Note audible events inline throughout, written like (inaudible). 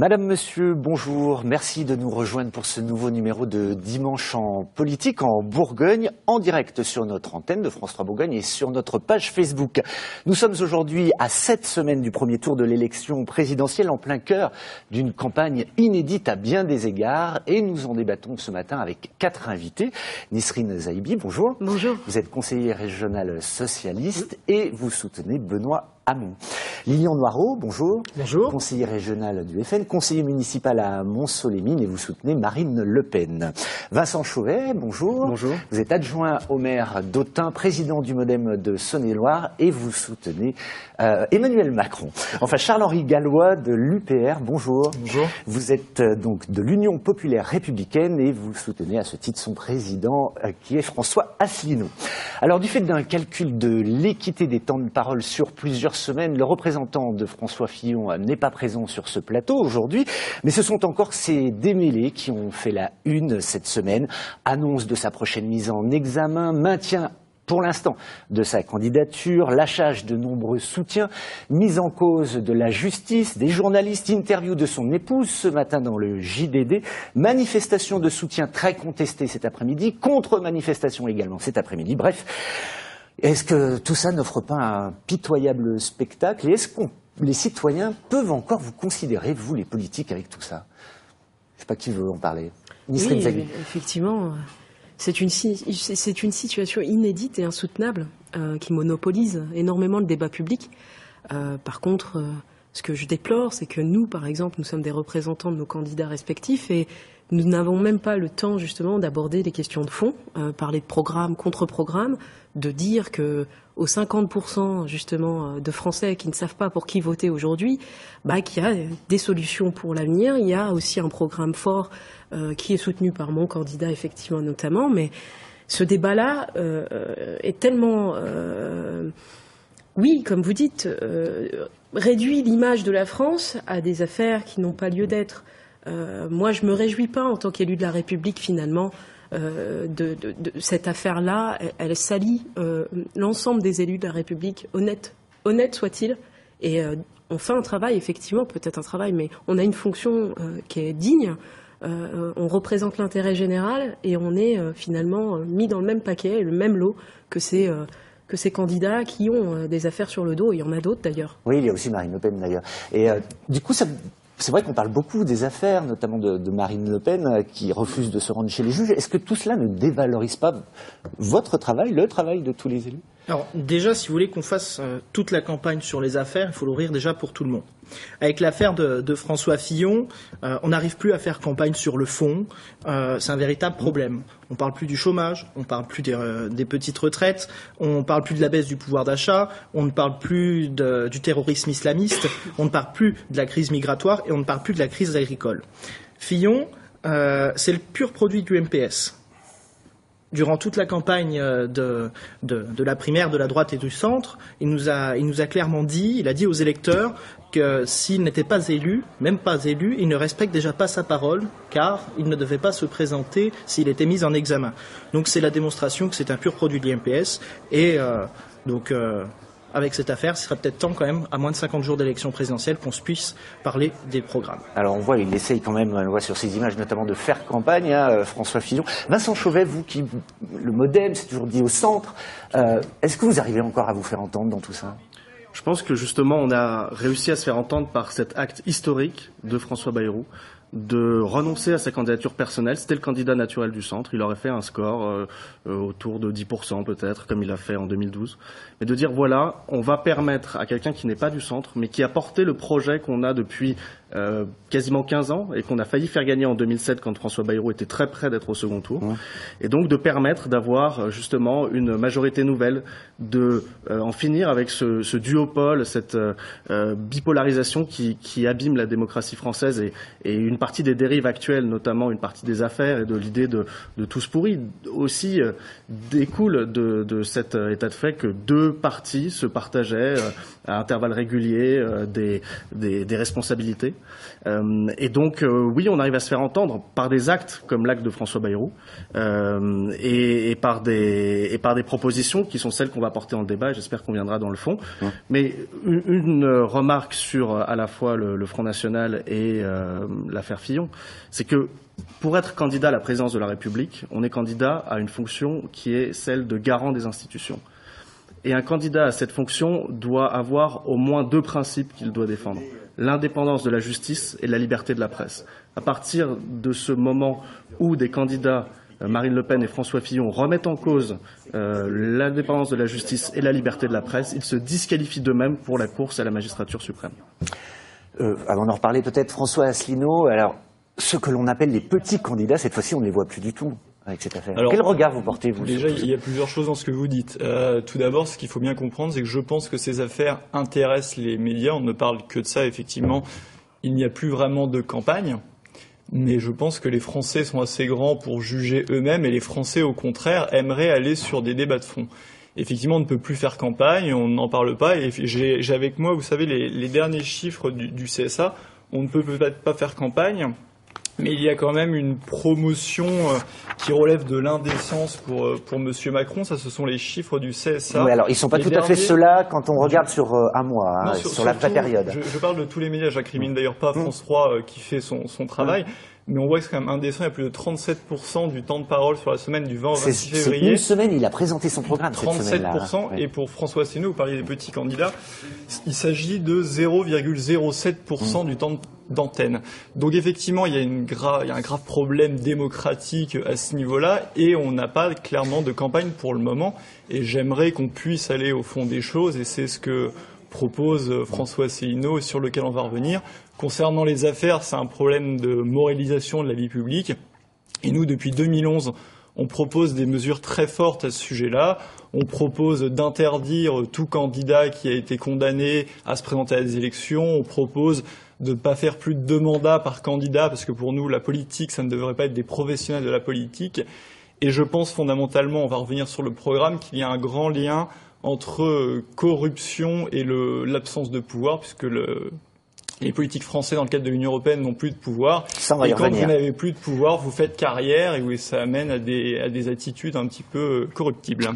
Madame, Monsieur, bonjour. Merci de nous rejoindre pour ce nouveau numéro de Dimanche en politique en Bourgogne, en direct sur notre antenne de France 3 Bourgogne et sur notre page Facebook. Nous sommes aujourd'hui à sept semaines du premier tour de l'élection présidentielle en plein cœur d'une campagne inédite à bien des égards et nous en débattons ce matin avec quatre invités. Nisrine Zaïbi, bonjour. Bonjour. Vous êtes conseiller régional socialiste et vous soutenez Benoît Hamon. Lilian Noireau, bonjour. Bonjour. Conseiller régional du FN, conseiller municipal à Mont-Solémine et vous soutenez Marine Le Pen. Vincent Chauvet, bonjour. Bonjour. Vous êtes adjoint au maire d'Autun, président du Modem de Saône-et-Loire et vous soutenez euh, Emmanuel Macron. Enfin, Charles-Henri Gallois de l'UPR, bonjour. Bonjour. Vous êtes euh, donc de l'Union populaire républicaine et vous soutenez à ce titre son président euh, qui est François Asselineau. Alors, du fait d'un calcul de l'équité des temps de parole sur plusieurs semaines, le représentant de François Fillon n'est pas présent sur ce plateau aujourd'hui, mais ce sont encore ces démêlés qui ont fait la une cette semaine. Annonce de sa prochaine mise en examen, maintien pour l'instant de sa candidature, lâchage de nombreux soutiens, mise en cause de la justice, des journalistes, interview de son épouse ce matin dans le JDD, manifestation de soutien très contestée cet après-midi, contre-manifestation également cet après-midi. Bref, est-ce que tout ça n'offre pas un pitoyable spectacle? Et est-ce que les citoyens peuvent encore vous considérer, vous les politiques, avec tout ça? Je ne sais pas qui veut en parler. Oui, effectivement, c'est une, c'est une situation inédite et insoutenable euh, qui monopolise énormément le débat public. Euh, par contre, euh, ce que je déplore, c'est que nous, par exemple, nous sommes des représentants de nos candidats respectifs et nous n'avons même pas le temps justement d'aborder des questions de fond, euh, parler de programme contre programme, de dire que aux 50% justement de Français qui ne savent pas pour qui voter aujourd'hui, bah, qu'il y a des solutions pour l'avenir. Il y a aussi un programme fort euh, qui est soutenu par mon candidat effectivement notamment, mais ce débat-là euh, est tellement, euh, oui, comme vous dites, euh, réduit l'image de la France à des affaires qui n'ont pas lieu d'être. Euh, moi, je me réjouis pas en tant qu'élu de la République finalement euh, de, cette affaire-là. Elle, elle salit euh, l'ensemble des élus de la République, honnête, honnête soit-il. Et on fait un travail, effectivement, peut-être un travail, mais on a une fonction qui est digne. on représente l'intérêt général et on est finalement mis dans le même paquet, le même lot que ces que ces candidats qui ont des affaires sur le dos. Il y en a d'autres d'ailleurs. Oui, il y a aussi Marine Le Pen d'ailleurs. Et du coup, c'est vrai qu'on parle beaucoup des affaires, notamment de, de, Marine Le Pen, euh, qui refuse de se rendre chez les juges. Est-ce que tout cela ne dévalorise pas votre travail, le travail de tous les élus? Alors déjà, si vous voulez qu'on fasse euh, toute la campagne sur les affaires, il faut l'ouvrir déjà pour tout le monde. Avec l'affaire de, François Fillon, euh, on n'arrive plus à faire campagne sur le fond. Euh, c'est un véritable problème. On parle plus du chômage, on parle plus des, petites retraites, on parle plus de la baisse du pouvoir d'achat, on ne parle plus du terrorisme islamiste, on ne parle plus de la crise migratoire et on ne parle plus de la crise agricole. Fillon, c'est le pur produit du MPS durant toute la campagne de, de, de, la primaire de la droite et du centre, il nous, a, il nous a clairement dit, il a dit aux électeurs que s'il n'était pas élu, même pas élu, il ne respecte déjà pas sa parole, car il ne devait pas se présenter s'il était mis en examen. Donc c'est la démonstration que c'est un pur produit de l'IMPS, et euh, donc euh, avec cette affaire, ce serait peut-être temps quand même, à moins de 50 jours d'élection présidentielle, qu'on puisse parler des programmes. Alors on voit, il essaye quand même, on voit sur ces images notamment de faire campagne, hein, François Fillon. Vincent Chauvet, vous qui, le modem, c'est toujours dit au centre, euh, est-ce que vous arrivez encore à vous faire entendre dans tout ça? Je pense que justement, on a réussi à se faire entendre par cet acte historique de François Bayrou de renoncer à sa candidature personnelle. C'était le candidat naturel du centre. Il aurait fait un score euh, autour de 10% peut-être, comme il a fait en 2012. Mais de dire, voilà, on va permettre à quelqu'un qui n'est pas du centre, mais qui a porté le projet qu'on a depuis euh, quasiment 15 ans et qu'on a failli faire gagner en 2007 quand François Bayrou était très près d'être au second tour. Et donc de permettre d'avoir justement une majorité nouvelle, de euh, en finir avec ce, ce duopole, cette euh, bipolarisation qui, qui, abîme la démocratie française et, et, une partie des dérives actuelles, notamment une partie des affaires et de l'idée de, de, tous pourris, aussi euh, découle de, de, cet état de fait que deux partis se partageaient à intervalles réguliers des, des, des responsabilités Euh, et donc, euh, oui, on arrive à se faire entendre par des actes comme l'acte de François Bayrou euh, et, et, par des, et par des propositions qui sont celles qu'on va porter en débat. J'espère qu'on viendra dans le fond. Mais une, une, remarque sur à la fois le, le Front National et l'affaire Fillon, c'est que pour être candidat à la présidence de la République, on est candidat à une fonction qui est celle de garant des institutions. Et un candidat à cette fonction doit avoir au moins deux principes qu'il doit défendre l'indépendance de la justice et la liberté de la presse. À partir de ce moment où des candidats euh, Marine Le Pen et François Fillon remettent en cause euh, l'indépendance de la justice et la liberté de la presse, ils se disqualifient d'eux-mêmes pour la course à la magistrature suprême. Euh, avant d'en reparler peut-être, François Asselineau, alors ce que l'on appelle les petits candidats, cette fois-ci on ne les voit plus du tout avec cette affaire. Alors, Quel regard vous portez, vous Déjà, il y a plusieurs choses dans ce que vous dites. Euh, tout d'abord, ce qu'il faut bien comprendre, c'est que je pense que ces affaires intéressent les médias. On ne parle que de ça, effectivement. Il n'y a plus vraiment de campagne. Mais je pense que les Français sont assez grands pour juger eux-mêmes et les Français, au contraire, aimeraient aller sur des débats de fond. Effectivement, on ne peut plus faire campagne, on n'en parle pas. Et j'ai avec moi, vous savez, les, les derniers chiffres du, du CSA. On ne peut peut-être pas faire campagne mais il y a quand même une promotion euh, qui relève de l'indécence pour, euh, pour Monsieur Macron. Ça, ce sont les chiffres du CSA. Oui, alors ils ne sont pas les tout à fait ceux-là quand on regarde sur euh, un mois, hein, sur, sur- la surtout, vraie période. Je, je parle de tous les médias. J'incrimine d'ailleurs pas Mm. France 3 euh, qui fait son, son travail. Mais on voit que c'est quand même indécent. Il y a plus de 37% du temps de parole sur la semaine du 20 au C'est 26 c'est février. une semaine, il a présenté son programme cette semaine-là. 37%. hein. Ouais. Et pour François Asselineau, vous parliez des petits candidats, il s'agit de 0,07% du temps d'antenne. Donc effectivement, il y, a une gra- il y a un grave problème démocratique à ce niveau-là et on n'a pas clairement de campagne pour le moment. Et j'aimerais qu'on puisse aller au fond des choses et c'est ce que propose euh, François Asselineau et sur lequel on va revenir. Concernant les affaires, c'est un problème de moralisation de la vie publique. Et nous, depuis 2011, on propose des mesures très fortes à ce sujet-là. On propose d'interdire tout candidat qui a été condamné à se présenter à des élections. On propose de ne pas faire plus de deux mandats par candidat, parce que pour nous, la politique, ça ne devrait pas être des professionnels de la politique. Et je pense fondamentalement, on va revenir sur le programme, qu'il y a un grand lien entre euh, corruption et le- l'absence de pouvoir, puisque le, les politiques français dans le cadre de l'Union européenne n'ont plus de pouvoir. Ça, on va y et quand revenir. vous n'avez plus de pouvoir, vous faites carrière et ça amène à des, à des attitudes un petit peu euh, corruptibles.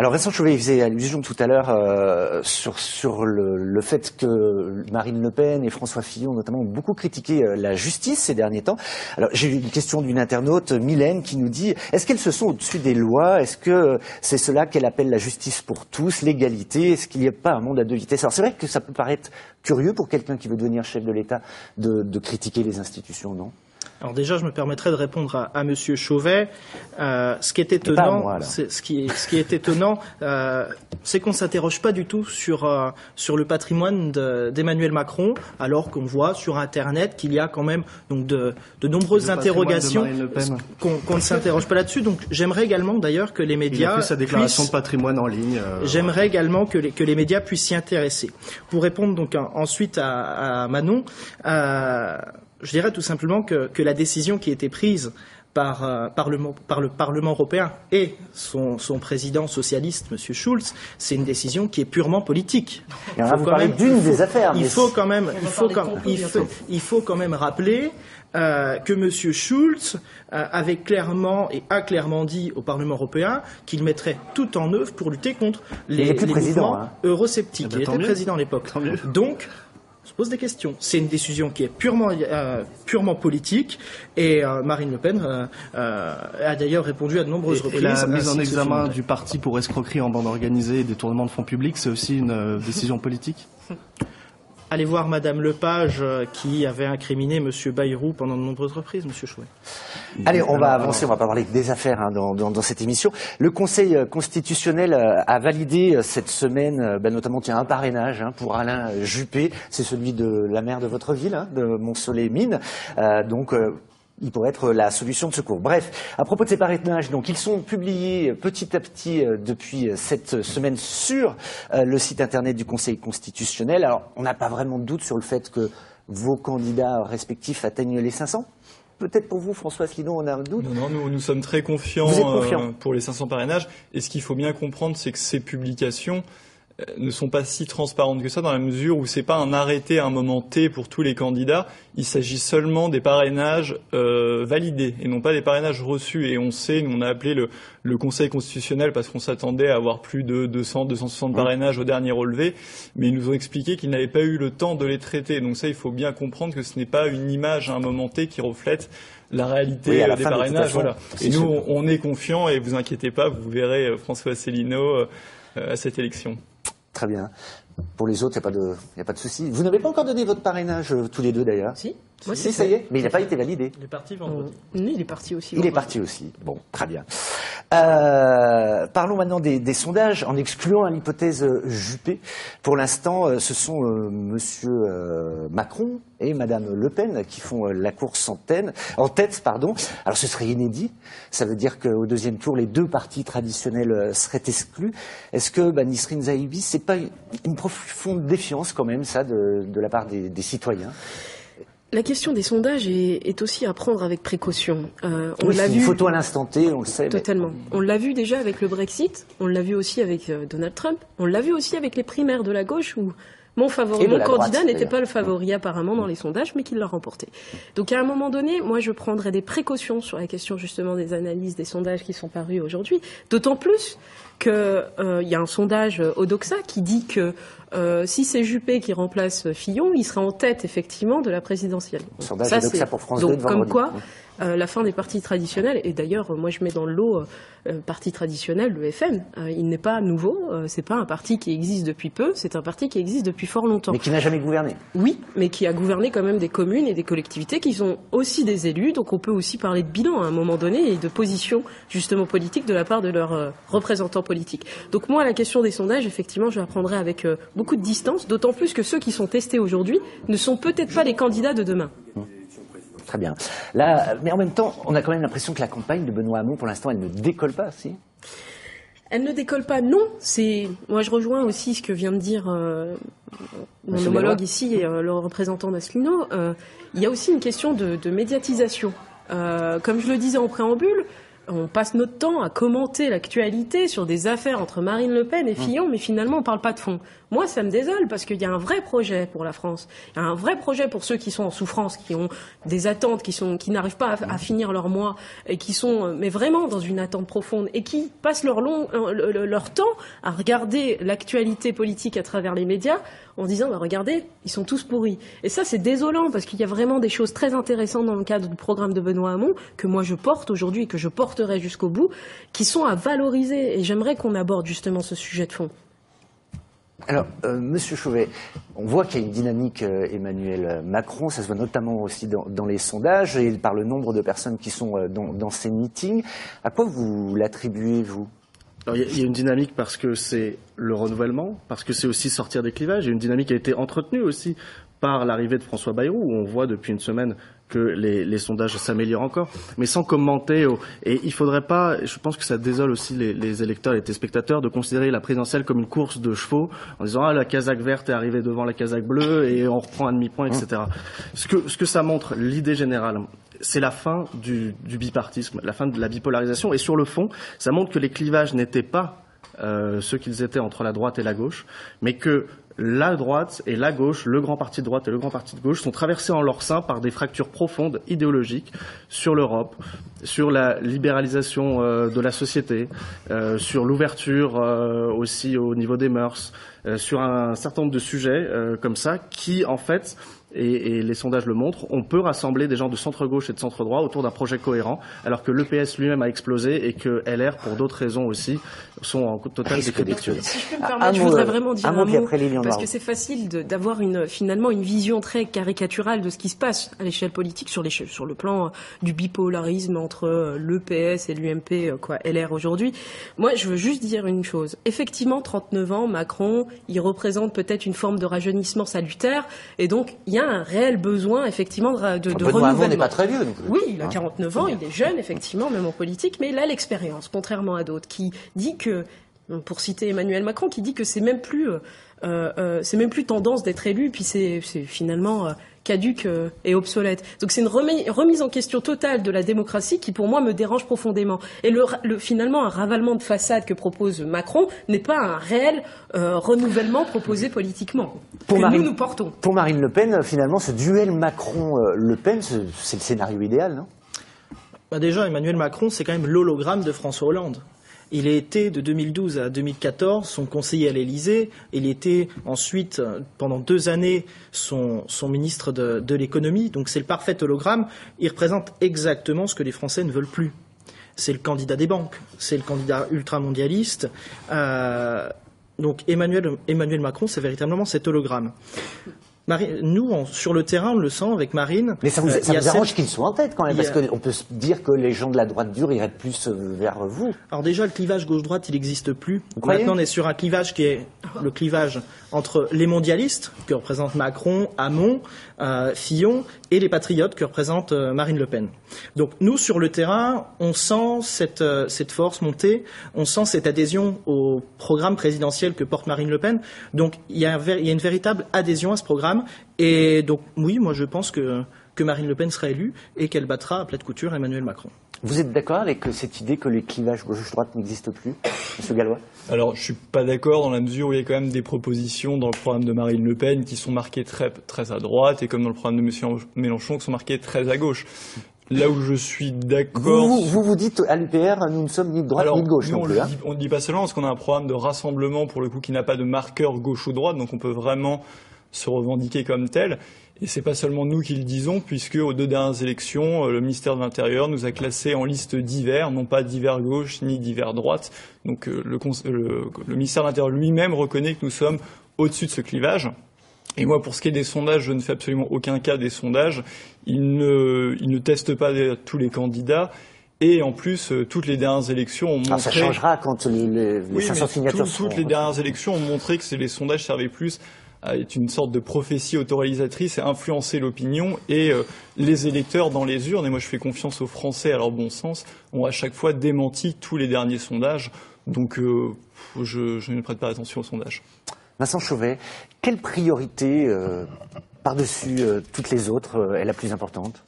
Alors Vincent Chauvet faisait allusion tout à l'heure euh, sur, le, fait que Marine Le Pen et François Fillon notamment ont beaucoup critiqué euh, la justice ces derniers temps. Alors j'ai eu une question d'une internaute, Mylène, qui nous dit est-ce qu'elles se sont au-dessus des lois? Est-ce que c'est cela qu'elle appelle la justice pour tous, l'égalité? Est-ce qu'il n'y a pas un monde à deux vitesses? Alors c'est vrai que ça peut paraître curieux pour quelqu'un qui veut devenir chef de l'État de critiquer les institutions, non? Alors déjà, je me permettrai de répondre à, à Monsieur Chauvet. Euh, ce qui est étonnant, moi, ce qui est, ce qui est étonnant, euh, c'est qu'on s'interroge pas du tout sur euh, sur le patrimoine de- d'Emmanuel Macron, alors qu'on voit sur Internet qu'il y a quand même donc de, de nombreuses Le interrogations qu'on qu'on ne s'interroge pas là-dessus. Donc j'aimerais également d'ailleurs que les Il médias a fait sa déclaration puissent- de patrimoine en ligne. euh, J'aimerais également que les, que les médias puissent s'y intéresser. Pour répondre donc en- ensuite à, à Manon, euh, je dirais tout simplement que, que la décision qui a été prise par, euh, par, le, par le Parlement européen et son, son président socialiste, M. Schulz, c'est une décision qui est purement politique. Et on va Faut vous quand parler même- d'une il faut- des affaires, Il faut quand même, il faut quand, il faut, il quand même rappeler euh, que M. Schulz euh, avait clairement et a clairement dit au Parlement européen qu'il mettrait tout en œuvre pour lutter contre les, Il les mouvements hein. eurosceptiques. Ben, il tant était mieux. président à l'époque. Donc, on se pose des questions. C'est une décision qui est purement, euh, purement politique et euh, Marine Le Pen euh, euh, a d'ailleurs répondu à de nombreuses Et, et reprises. la mise en examen du parti pour escroquerie en bande organisée et détournement de fonds publics, c'est aussi une euh, décision politique? (laughs) Allez voir Madame Lepage euh, qui avait incriminé M. Bayrou pendant de nombreuses reprises, M. Chouet. Allez, on va avancer, on va pas parler que des affaires hein, dans, dans- dans cette émission. Le Conseil euh, constitutionnel euh, a validé cette semaine, ben, notamment tiens, un parrainage hein, pour Alain Juppé, c'est celui de la maire de votre ville, hein, de Mont-Soleil-Mine. Euh, donc, euh, il pourrait être la solution de secours. Bref, à propos de ces parrainages, donc ils sont publiés petit à petit euh, depuis cette semaine sur euh, le site internet du Conseil constitutionnel. Alors, on n'a pas vraiment de doute sur le fait que vos candidats respectifs atteignent les 500 Peut-être pour vous, François Asselineau, on a un doute. Non, non, nous, nous sommes très confiants euh, pour les 500 parrainages. Et ce qu'il faut bien comprendre, c'est que ces publications, ne sont pas si transparentes que ça dans la mesure où c'est pas un arrêté à un moment T pour tous les candidats. Il s'agit seulement des parrainages euh, validés et non pas des parrainages reçus. Et on sait, nous on a appelé le, le Conseil constitutionnel parce qu'on s'attendait à avoir plus de 200, 260 parrainages au dernier relevé, mais ils nous ont expliqué qu'ils n'avaient pas eu le temps de les traiter. Donc ça, il faut bien comprendre que ce n'est pas une image à un moment T qui reflète la réalité Oui, à la des fin, parrainages. Voilà. Et nous, sûr. on est confiants et vous inquiétez pas, vous verrez euh, François Asselineau euh, à cette élection. Très bien. Pour les autres, il n'y a pas de, souci. Vous n'avez pas encore donné votre parrainage, euh, tous les deux d'ailleurs? Si, moi Si, ça y est, mais il n'a pas été validé. Il est parti vendredi. Oui, il est parti aussi. Il est parti aussi. Bon, très bien. Euh, parlons maintenant des, des sondages, en excluant l'hypothèse euh, Juppé. Pour l'instant, euh, ce sont euh, Monsieur euh, Macron et Madame Le Pen qui font euh, la course en, tête, en tête. Pardon. Alors, ce serait inédit. Ça veut dire qu'au deuxième tour, les deux partis traditionnels euh, seraient exclus. Est-ce que bah, Nisrine Zahibi, c'est pas une, une profonde défiance quand même, ça, de, de la part des, des citoyens? La question des sondages est, est aussi à prendre avec précaution. Euh, on Oui, l'a une vu photo à l'instant T, on le sait. mais- totalement. On l'a vu déjà avec le Brexit, on l'a vu aussi avec euh, Donald Trump, on l'a vu aussi avec les primaires de la gauche où mon favori, candidat n'était pas le favori apparemment dans les sondages, mais qu'il l'a remporté. Donc à un moment donné, moi je prendrais des précautions sur la question justement des analyses des sondages qui sont parus aujourd'hui, d'autant plus que euh, y a un sondage euh, Odoxa qui dit que euh, si c'est Juppé qui remplace Fillon, il sera en tête effectivement de la présidentielle. Sondage Ça, Odoxa pour France donc, 2 de comme vendredi. quoi, euh, la fin des partis traditionnels, et d'ailleurs, euh, moi je mets dans le lot euh, euh, parti traditionnel, le FN, euh, il n'est pas nouveau, euh, c'est pas un parti qui existe depuis peu, c'est un parti qui existe depuis fort longtemps. Mais qui n'a jamais gouverné. Oui, mais qui a gouverné quand même des communes et des collectivités qui sont aussi des élus, donc on peut aussi parler de bilan à un moment donné et de position justement politique de la part de leurs euh, représentants politiques. Donc moi, la question des sondages, effectivement, je la prendrai avec euh, beaucoup de distance, d'autant plus que ceux qui sont testés aujourd'hui ne sont peut-être pas les candidats de demain. Très bien. Là, mais en même temps, on a quand même l'impression que la campagne de Benoît Hamon, pour l'instant, elle ne décolle pas, si? Elle ne décolle pas, non. C'est moi je rejoins aussi ce que vient de dire euh, mon Monsieur homologue ici et euh, le représentant d'Asselineau. Euh, il y a aussi une question de, de médiatisation. Comme je le disais en préambule, on passe notre temps à commenter l'actualité sur des affaires entre Marine Le Pen et Fillon, mais finalement on parle pas de fond. Moi, ça me désole parce qu'il y a un vrai projet pour la France. Il y a un vrai projet pour ceux qui sont en souffrance, qui ont des attentes, qui sont, qui n'arrivent pas à, finir leur mois et qui sont, mais vraiment dans une attente profonde et qui passent leur long, euh, le- le- leur temps à regarder l'actualité politique à travers les médias en disant, bah, regardez, ils sont tous pourris. Et ça, c'est désolant parce qu'il y a vraiment des choses très intéressantes dans le cadre du programme de Benoît Hamon que moi je porte aujourd'hui et que je porterai jusqu'au bout, qui sont à valoriser. Et j'aimerais qu'on aborde justement ce sujet de fond. Alors, euh, Monsieur Chauvet, on voit qu'il y a une dynamique euh, Emmanuel Macron, ça se voit notamment aussi dans, les sondages et par le nombre de personnes qui sont euh, dans, ces meetings. À quoi vous l'attribuez, vous? Il y y, a une dynamique parce que c'est le renouvellement, parce que c'est aussi sortir des clivages. Il y a une dynamique qui a été entretenue aussi par l'arrivée de François Bayrou, où on voit depuis une semaine que les, les sondages s'améliorent encore, mais sans commenter. au- et il faudrait pas, je pense que ça désole aussi les, les électeurs, les téléspectateurs, de considérer la présidentielle comme une course de chevaux, en disant ah la casaque verte est arrivée devant la casaque bleue et on reprend un demi-point, etc. Ce que, ce que ça montre, l'idée générale, c'est la fin du, du bipartisme, la fin de la bipolarisation. Et sur le fond, ça montre que les clivages n'étaient pas euh, ceux qu'ils étaient entre la droite et la gauche, mais que la droite et la gauche, le grand parti de droite et le grand parti de gauche, sont traversés en leur sein par des fractures profondes idéologiques sur l'Europe, sur la libéralisation euh, de la société, euh, sur l'ouverture euh, aussi au niveau des mœurs, sur un certain nombre de sujets comme ça, qui en fait et, et les sondages le montrent, on peut rassembler des gens de centre-gauche et de centre-droit autour d'un projet cohérent, alors que l'EPS lui-même a explosé et que LR, pour d'autres raisons aussi, sont en totale déconnexion. Si je peux me Un permettre, je voudrais vraiment dire un un, mot, parce que c'est facile d'avoir une finalement une vision très caricaturale de ce qui se passe à l'échelle politique sur sur le plan euh, du bipolarisme entre euh, l'EPS et l'UMP euh, quoi LR aujourd'hui. Moi, je veux juste dire une chose. Effectivement, 39 ans, Macron, il représente peut-être une forme de rajeunissement salutaire et donc il y a un réel besoin effectivement de, de, de Hamon n'est renouvellement. pas très vieux. Oui, il a Hein 49 ans, il est jeune, effectivement, même en politique, mais il a l'expérience, contrairement à d'autres, qui dit que, pour citer Emmanuel Macron, qui dit que c'est même plus euh, euh, euh, c'est même plus tendance d'être élu, puis c'est finalement euh, caduque et obsolète. Donc c'est une remise en question totale de la démocratie qui, pour moi, me dérange profondément. Et le, finalement, un ravalement de façade que propose Macron n'est pas un réel renouvellement proposé politiquement. Pour que Marine, nous, nous portons. Pour Marine Le Pen, finalement, ce duel Macron-Le Pen, c'est le scénario idéal, non? Bah Déjà, Emmanuel Macron, c'est quand même l'hologramme de François Hollande. Il a été de 2012 à 2014 son conseiller à l'Élysée. Il était ensuite, pendant deux années, son, ministre de, l'économie. Donc c'est le parfait hologramme. Il représente exactement ce que les Français ne veulent plus. C'est le candidat des banques, c'est le candidat ultramondialiste. Euh, donc Emmanuel Macron, c'est véritablement cet hologramme nous, sur le terrain, on le sent avec Marine. Mais ça vous, euh, arrange qu'ils soient en tête quand même, parce qu'on peut dire que les gens de la droite dure iraient plus euh, vers vous. Alors déjà, le clivage gauche-droite, il n'existe plus. Maintenant, on est sur un clivage qui est le clivage entre les mondialistes, que représente Macron, Hamon, euh, Fillon, et les patriotes, que représente Marine Le Pen. Donc nous, sur le terrain, on sent cette, cette force monter, on sent cette adhésion au programme présidentiel que porte Marine Le Pen. Donc il y a, il y a une véritable adhésion à ce programme et donc, oui, moi je pense que, que Marine Le Pen sera élue et qu'elle battra à plat de couture Emmanuel Macron. Vous êtes d'accord avec cette idée que les clivages gauche-droite n'existent plus, M. Gallois? Alors, je suis pas d'accord dans la mesure où il y a quand même des propositions dans le programme de Marine Le Pen qui sont marquées très, très à droite et comme dans le programme de M. Mélenchon qui sont marquées très à gauche. Là où je suis d'accord. Vous, vous, dites à l'UPR, nous ne sommes ni de droite ni de gauche. non plus, hein. on ne dit pas seulement parce qu'on a un programme de rassemblement pour le coup qui n'a pas de marqueur gauche ou droite, donc on peut vraiment se revendiquer comme tel. Et c'est pas seulement nous qui le disons, puisque aux deux dernières élections, euh, le ministère de l'Intérieur nous a classés en liste divers, non pas divers gauche ni divers droite. Donc euh, le, le, ministère de l'Intérieur lui-même reconnaît que nous sommes au-dessus de ce clivage. Et moi, pour ce qui est des sondages, je ne fais absolument aucun cas des sondages. Ils ne, ils ne testent pas tous les candidats. Et en plus, euh, toutes les dernières élections ont montré. Ah, ça changera quand les, les 500 signatures Toutes les dernières élections ont montré que les sondages servaient plus est une sorte de prophétie autoréalisatrice et influencer l'opinion et euh, les électeurs dans les urnes, et moi je fais confiance aux Français à leur bon sens, ont à chaque fois démenti tous les derniers sondages. Donc euh, je, ne prête pas attention aux sondages. Vincent Chauvet, quelle priorité euh, par-dessus toutes les autres est la plus importante?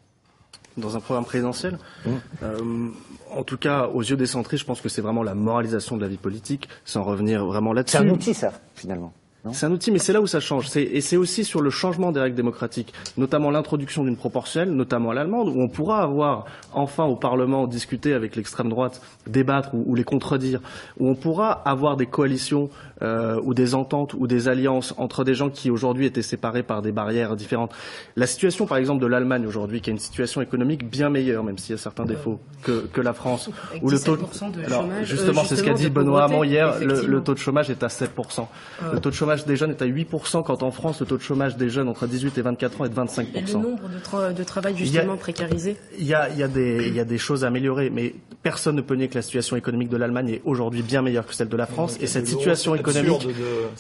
Dans un programme présidentiel? Mmh. en tout cas, aux yeux des centristes, je pense que c'est vraiment la moralisation de la vie politique, sans revenir vraiment là-dessus. C'est un outil, ça, finalement. C'est un outil, mais c'est là où ça change. Et c'est aussi sur le changement des règles démocratiques, notamment l'introduction d'une proportionnelle, notamment à l'allemande, où on pourra avoir enfin au Parlement discuter avec l'extrême droite, débattre ou, les contredire, où on pourra avoir des coalitions euh, ou des ententes ou des alliances entre des gens qui aujourd'hui étaient séparés par des barrières différentes. La situation, par exemple, de l'Allemagne aujourd'hui, qui a une situation économique bien meilleure, même s'il y a certains défauts, que, que la France, où le taux de Alors, justement, c'est ce qu'a dit Benoît Hamon hier, le, taux de chômage est à 7%. Le taux de chômage des jeunes est à 8%, quand en France, le taux de chômage des jeunes entre 18 et 24 ans est de 25%. Et le nombre de, de travail justement précarisé. il y, a, il, y a des, il y a des choses à améliorer, mais personne ne peut nier que la situation économique de l'Allemagne est aujourd'hui bien meilleure que celle de la France, et cette situation économique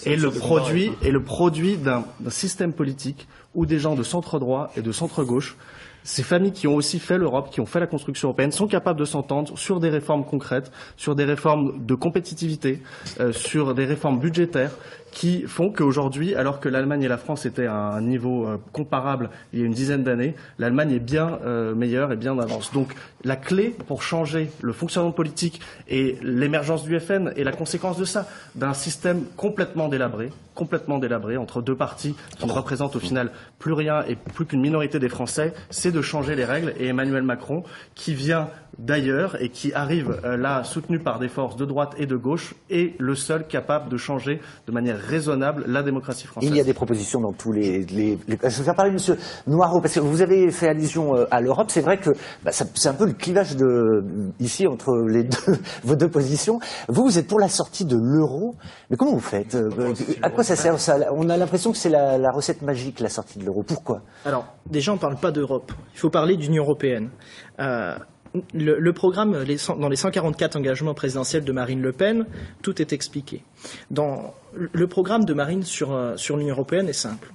est le produit, est le produit d'un système politique où des gens de centre droit et de centre gauche ces familles qui ont aussi fait l'Europe, qui ont fait la construction européenne, sont capables de s'entendre sur des réformes concrètes, sur des réformes de compétitivité, euh, sur des réformes budgétaires qui font qu'aujourd'hui, alors que l'Allemagne et la France étaient à un niveau euh, comparable il y a une dizaine d'années, l'Allemagne est bien euh, meilleure et bien d'avance. Donc la clé pour changer le fonctionnement politique et l'émergence du FN est la conséquence de ça, d'un système complètement délabré, complètement délabré entre deux partis qui ne représentent au final plus rien et plus qu'une minorité des Français, c'est de changer les règles. Et Emmanuel Macron, qui vient d'ailleurs et qui arrive euh, là soutenu par des forces de droite et de gauche est le seul capable de changer de manière raisonnable la démocratie française. Il y a des propositions dans tous les. les, Je vais faire parler M. Noireau parce que vous avez fait allusion euh, à l'Europe. C'est vrai que bah, c'est un peu le clivage de ici entre les deux, (laughs) vos deux positions. Vous, vous êtes pour la sortie de l'euro, mais comment vous faites euh, À quoi ça sert ça On a l'impression que c'est la, la, recette magique la sortie de l'euro. Pourquoi? Alors déjà, on ne parle pas d'Europe. Il faut parler d'Union européenne. Euh, le, programme, dans les 144 engagements présidentiels de Marine Le Pen, tout est expliqué. Le programme de Marine sur, euh, sur l'Union européenne est simple.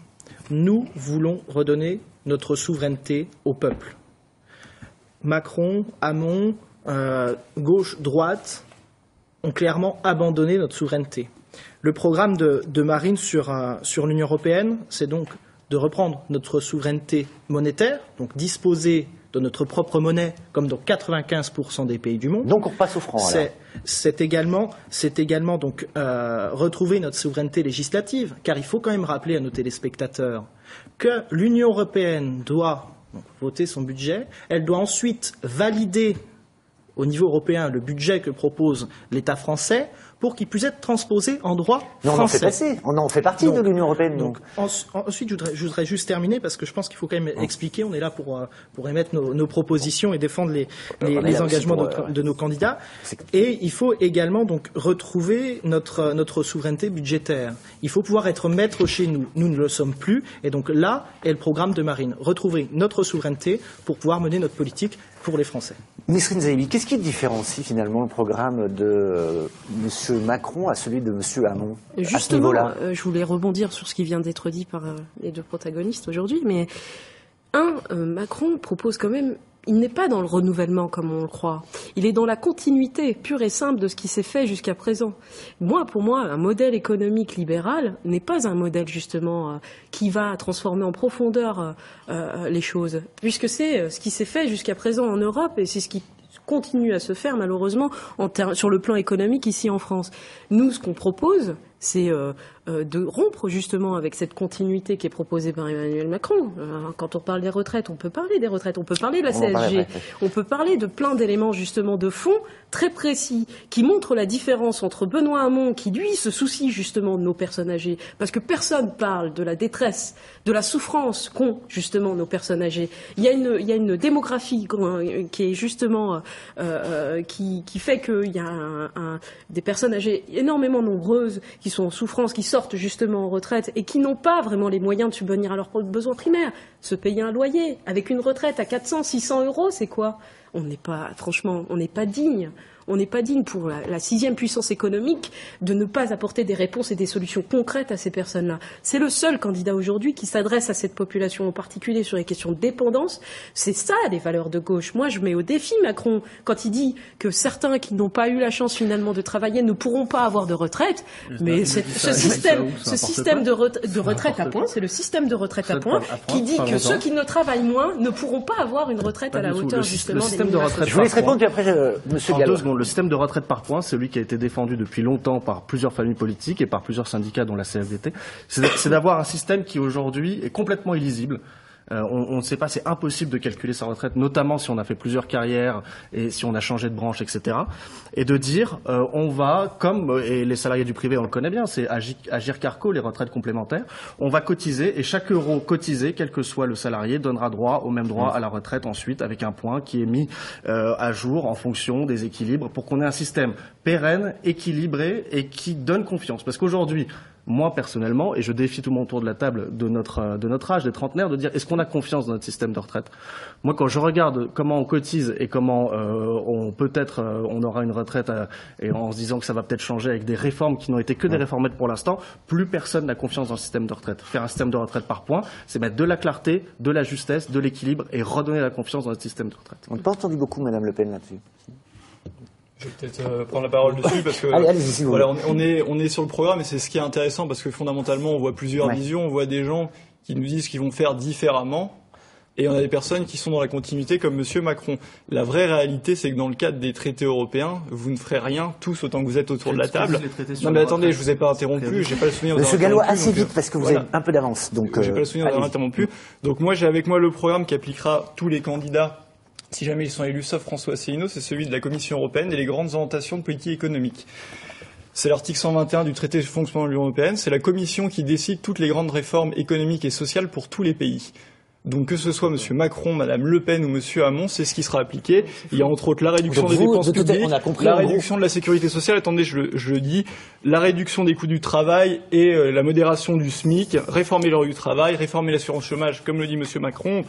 Nous voulons redonner notre souveraineté au peuple. Macron, Hamon, euh, gauche, droite ont clairement abandonné notre souveraineté. Le programme de, de Marine sur, euh, sur l'Union européenne, c'est donc de reprendre notre souveraineté monétaire, donc disposer de notre propre monnaie, comme dans 95% des pays du monde. Donc on repasse au franc. C'est- C'est également, c'est également donc euh, retrouver notre souveraineté législative, car il faut quand même rappeler à nos téléspectateurs que l'Union européenne doit donc, voter son budget, elle doit ensuite valider au niveau européen le budget que propose l'État français pour qu'il puisse être transposé en droit Mais on en fait français. passer. On en fait partie Donc- de l'Union européenne. Donc, Donc. en- ensuite, je voudrais, je voudrais juste terminer parce que je pense qu'il faut quand même expliquer. On est là pour, euh, pour émettre nos, nos propositions et défendre les, les, engagements de, euh, de nos candidats. Et il faut également donc retrouver notre, notre souveraineté budgétaire. Il faut pouvoir être maître chez nous. Nous ne le sommes plus. Et donc là est le programme de Marine. Retrouver notre souveraineté pour pouvoir mener notre politique pour les Français. Nesrine Zaïbi, qu'est-ce qui différencie finalement le programme de euh, M. Macron à celui de M. Hamon à ce Justement, euh, je voulais rebondir sur ce qui vient d'être dit par euh, les deux protagonistes aujourd'hui, mais un, euh, Macron propose quand même, il n'est pas dans le renouvellement comme on le croit, il est dans la continuité pure et simple de ce qui s'est fait jusqu'à présent. Moi, pour moi, un modèle économique libéral n'est pas un modèle justement euh, qui va transformer en profondeur euh, les choses, puisque c'est ce qui s'est fait jusqu'à présent en Europe et c'est ce qui continue à se faire malheureusement sur le plan économique ici en France. Nous, ce qu'on propose, c'est euh, de rompre justement avec cette continuité qui est proposée par Emmanuel Macron. Euh, quand on parle des retraites, on peut parler des retraites, on peut parler de la CSG, on peut parler de plein d'éléments justement de fond très précis qui montrent la différence entre Benoît Hamon qui lui se soucie justement de nos personnes âgées parce que personne parle de la détresse, de la souffrance qu'ont justement nos personnes âgées. Il y a une, il y a une démographie qu'on- qui est justement euh, euh, qui, qui fait qu'il y a un- un- des personnes âgées énormément nombreuses qui sont en souffrance, qui sortent justement en retraite et qui n'ont pas vraiment les moyens de subvenir à leurs besoins primaires. Se payer un loyer avec une retraite à 400, 600 euros, c'est quoi? On n'est pas, franchement, on n'est pas digne. On n'est pas digne pour la, la sixième puissance économique de ne pas apporter des réponses et des solutions concrètes à ces personnes-là. C'est le seul candidat aujourd'hui qui s'adresse à cette population en particulier sur les questions de dépendance. C'est ça les valeurs de gauche. Moi, je mets au défi Macron quand il dit que certains qui n'ont pas eu la chance finalement de travailler ne pourront pas avoir de retraite. Mais c'est- ce système, ce système de, re- de retraite à points, c'est le système de retraite à points, qui dit que ceux qui ne travaillent moins ne pouront pas avoir une retraite à la hauteur justement le des système de retraite Je vous laisse répondre, puis après, euh, M. En Gallo. Le système de retraite par points, celui qui a été défendu depuis longtemps par plusieurs familles politiques et par plusieurs syndicats, dont la CFDT. C'est d'avoir un système qui aujourd'hui est complètement illisible. Euh, on, ne sait pas, c'est impossible de calculer sa retraite, notamment si on a fait plusieurs carrières et si on a changé de branche, etc. Et de dire, euh, on va, comme euh, et les salariés du privé, on le connaît bien, c'est Agi- Agir Carco, les retraites complémentaires, on va cotiser et chaque euro cotisé, quel que soit le salarié, donnera droit au même droit à la retraite ensuite, avec un point qui est mis euh, à jour en fonction des équilibres, pour qu'on ait un système pérenne, équilibré et qui donne confiance. Parce qu'aujourd'hui, moi personnellement, et je défie tout le monde autour de la table de notre, euh, de notre âge, des trentenaires, de dire est-ce qu'on a confiance dans notre système de retraite? Moi, quand je regarde comment on cotise et comment euh, on peut-être euh, on aura une retraite euh, et en se disant que ça va peut-être changer avec des réformes qui n'ont été que des réformettes pour l'instant, plus personne n'a confiance dans le système de retraite. Faire un système de retraite par points, c'est mettre de la clarté, de la justesse, de l'équilibre et redonner la confiance dans notre système de retraite. On n'a pas entendu beaucoup Mme Le Pen là-dessus. Je vais peut-être euh, prendre la parole dessus parce que Allez, allez-y, si vous voilà, on, on est on est sur le programme et c'est ce qui est intéressant parce que fondamentalement on voit plusieurs Ouais. visions, on voit des gens qui nous disent qu'ils vont faire différemment et on a des personnes qui sont dans la continuité comme Monsieur Macron. La vraie réalité c'est que dans le cadre des traités européens, vous ne ferez rien tous autant que vous êtes autour de la table. Non mais attendez, je vous ai pas interrompu, j'ai pas le souvenir Monsieur avoir Gallo, interrompu, assez euh, vite, parce que vous voilà. avez un peu d'avance. Donc, J'ai euh, pas le souvenir d'avoir allez-y. interrompu. Donc moi j'ai avec moi le programme qui appliquera tous les candidats si jamais ils sont élus sauf François Asselineau, c'est celui de la Commission européenne et les grandes orientations de politique économique. C'est l'article 121 du traité sur le fonctionnement de l'Union européenne. C'est la Commission qui décide toutes les grandes réformes économiques et sociales pour tous les pays. Donc que ce soit M. Macron, Mme Le Pen ou M. Hamon, c'est ce qui sera appliqué. Il y a entre autres la réduction Donc des vous, dépenses de publiques, on a compris, la réduction de la sécurité sociale, attendez, je, le- je le dis, la réduction des coûts du travail et euh, la modération du SMIC, réformer l'heure du travail, réformer l'assurance chômage, comme le dit M. Macron,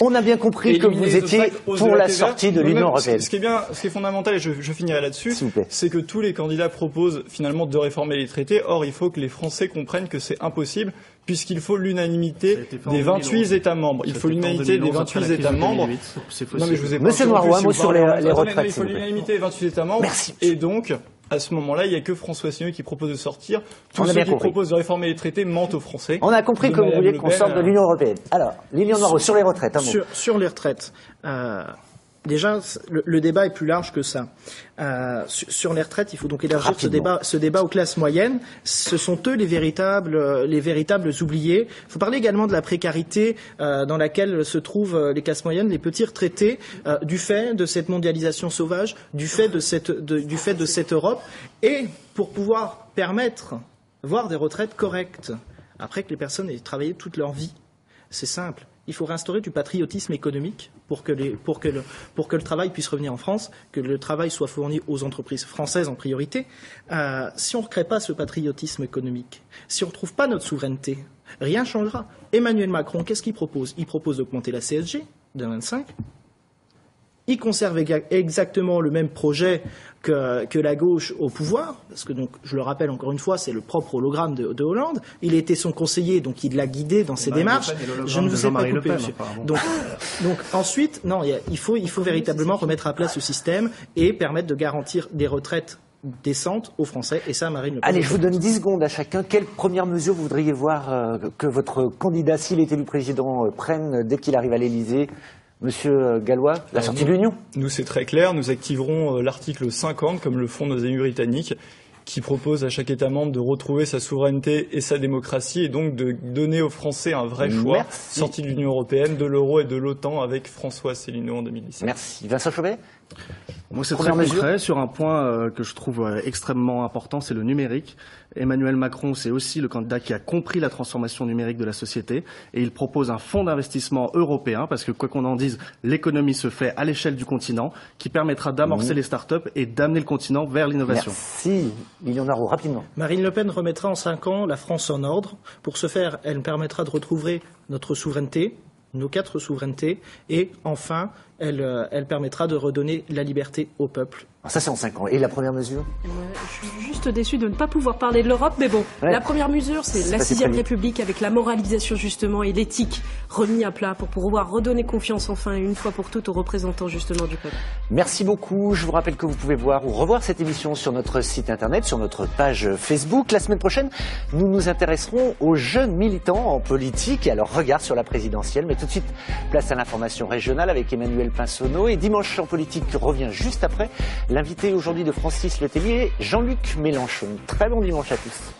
On a bien compris que vous étiez pour la sortie de l'Union européenne. Ce qui est bien, ce qui est fondamental, et je, je finirai là-dessus, c'est que tous les candidats proposent finalement de réformer les traités. Or, il faut que les Français comprennent que c'est impossible, puisqu'il faut l'unanimité des 28 2011. États membres. Il faut l'unanimité des 2011, après 28 la crise États membres. 2008. C'est Non, mais je vous ai pas Monsieur interrompu, Noiroy, un si mot sur les- les retraites, Il faut l'unanimité des 28 États membres. Merci. Et donc, À ce moment-là, il n'y a que François Asselineau qui propose de sortir. On Tous a ceux qui compris. proposent de réformer les traités mentent aux Français. On a compris que vous vouliez qu'on sorte de à- l'Union européenne. Alors, Lilian Noiro, sur les retraites, un mot. Sur, sur les retraites, euh, déjà, le, le débat est plus large que ça. Euh, sur, sur les retraites, il faut donc élargir ce débat, ce débat aux classes moyennes. Ce sont eux les véritables, euh, les véritables oubliés. Il faut parler également de la précarité euh, dans laquelle se trouvent les classes moyennes, les petits retraités, euh, du fait de cette mondialisation sauvage, du fait de cette, de- du fait de cette Europe, et pour pouvoir permettre, voir des retraites correctes, après que les personnes aient travaillé toute leur vie. C'est simple. Il faut réinstaurer du patriotisme économique pour que, le travail puisse revenir en France, que le travail soit fourni aux entreprises françaises en priorité. Euh, si on ne recrée pas ce patriotisme économique, si on ne retrouve pas notre souveraineté, rien ne changera. Emmanuel Macron, qu'est-ce qu'il propose? Il propose d'augmenter la CSG de 25. Il conserve exactement le même projet que, que la gauche au pouvoir, parce que donc, je le rappelle encore une fois, c'est le propre hologramme de, de Hollande. Il était son conseiller, donc il l'a guidé dans ses Le démarches. Je ne vous ai pas coupé, monsieur. Donc, donc ensuite, non, il, faut, il faut véritablement remettre à plat ce système et permettre de garantir des retraites décentes aux Français. Et ça, Marine Le Pen. Allez, je vous donne 10 secondes à chacun. Quelle première mesure vous voudriez voir euh, que votre candidat, s'il est élu président, euh, prenne dès qu'il arrive à l'Élysée Monsieur euh, Gallois, la Alors, sortie de l'Union Nous, c'est très clair. Nous activerons euh, l'article 50, comme le font nos amis britanniques, qui propose à chaque État membre de retrouver sa souveraineté et sa démocratie, et donc de donner aux Français un vrai choix, Merci. sortie de l'Union européenne, de l'euro et de l'OTAN, avec François Asselineau en 2017. Merci. Vincent Chauvet Moi, c'est très mesure concret sur un point euh, que je trouve euh, extrêmement important, c'est le numérique. Emmanuel Macron, c'est aussi le candidat qui a compris la transformation numérique de la société et il propose un fonds d'investissement européen parce que quoi qu'on en dise, l'économie se fait à l'échelle du continent qui permettra d'amorcer Mhm. les startups et d'amener le continent vers l'innovation. Merci. Rapidement. Marine Le Pen remettra en cinq ans la France en ordre. Pour ce faire, elle permettra de retrouver notre souveraineté, nos quatre souverainetés, et enfin, elle, euh, elle permettra de redonner la liberté au peuple. Alors ça, c'est en 5 ans. Et la première mesure? Ouais, je suis juste déçue de ne pas pouvoir parler de l'Europe, mais bon, Ouais. la première mesure, c'est la passé sixième très vite. République avec la moralisation justement et l'éthique remis à plat pour pouvoir redonner confiance enfin et une fois pour toutes aux représentants justement du peuple. Merci beaucoup. Je vous rappelle que vous pouvez voir ou revoir cette émission sur notre site internet, sur notre page Facebook. La semaine prochaine, nous nous intéresserons aux jeunes militants en politique et à leur regard sur la présidentielle. Mais tout de suite, place à l'information régionale avec Emmanuel Pinsonneau. Et Dimanche en politique revient juste après. L'invité aujourd'hui de Francis Letellier, Jean-Luc Mélenchon. Très bon dimanche à tous.